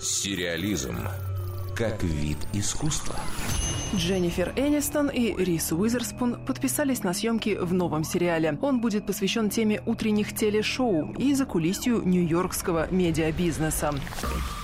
Сериализм как вид искусства. Дженнифер Энистон и Рис Уизерспун подписались на съемки в новом сериале. Он будет посвящен теме утренних телешоу и закулисью нью-йоркского медиабизнеса.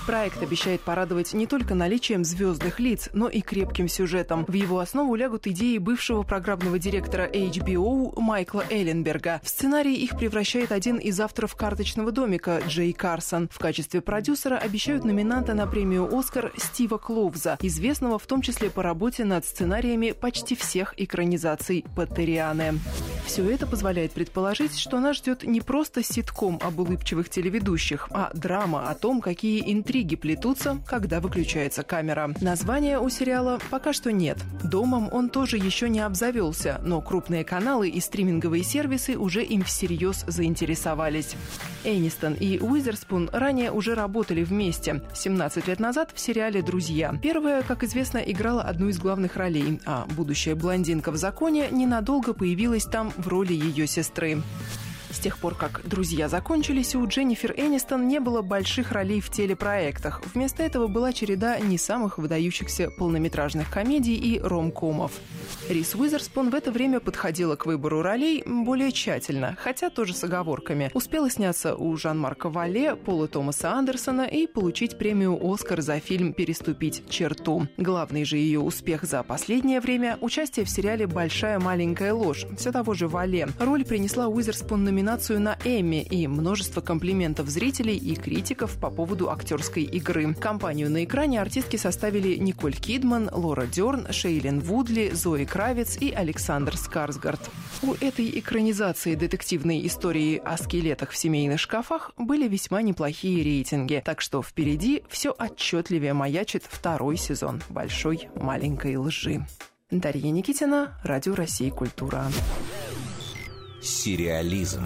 Проект обещает порадовать не только наличием звездных лиц, но и крепким сюжетом. В его основу лягут идеи бывшего программного директора HBO Майкла Элленберга. В сценарий их превращает один из авторов «Карточного домика» Джей Карсон. В качестве продюсера обещают номинанта на премию «Оскар» Стива Клоуза, известного в том числе по работе над сценариями почти всех экранизаций Паттерианы. Все это позволяет предположить, что нас ждет не просто ситком об улыбчивых телеведущих, а драма о том, какие интриги плетутся, когда выключается камера. Названия у сериала пока что нет. Домом он тоже еще не обзавелся, но крупные каналы и стриминговые сервисы уже им всерьез заинтересовались. Энистон и Уизерспун ранее уже работали вместе. 17 лет назад в сериале «Друзья». Первая, как известно, играла одну из главных ролей, а будущая блондинка в законе ненадолго появилась там в роли ее сестры. С тех пор, как «Друзья» закончились, у Дженнифер Энистон не было больших ролей в телепроектах. Вместо этого была череда не самых выдающихся полнометражных комедий и ромкомов. Рис Уизерспун в это время подходила к выбору ролей более тщательно, хотя тоже с оговорками. Успела сняться у Жан-Марка Вале, Пола Томаса Андерсона и получить премию «Оскар» за фильм «Переступить черту». Главный же ее успех за последнее время – участие в сериале «Большая маленькая ложь» все того же Вале. Роль принесла Уизерспун номинацию на Эмми и множество комплиментов зрителей и критиков по поводу актерской игры. Компанию на экране артистки составили Николь Кидман, Лора Дерн, Шейлин Вудли, Зои Кравец и Александр Скарсгард. У этой экранизации детективной истории о скелетах в семейных шкафах были весьма неплохие рейтинги, так что впереди все отчетливее маячит второй сезон «Большой маленькой лжи». Дарья Никитина, Радио России «Культура». Сериализм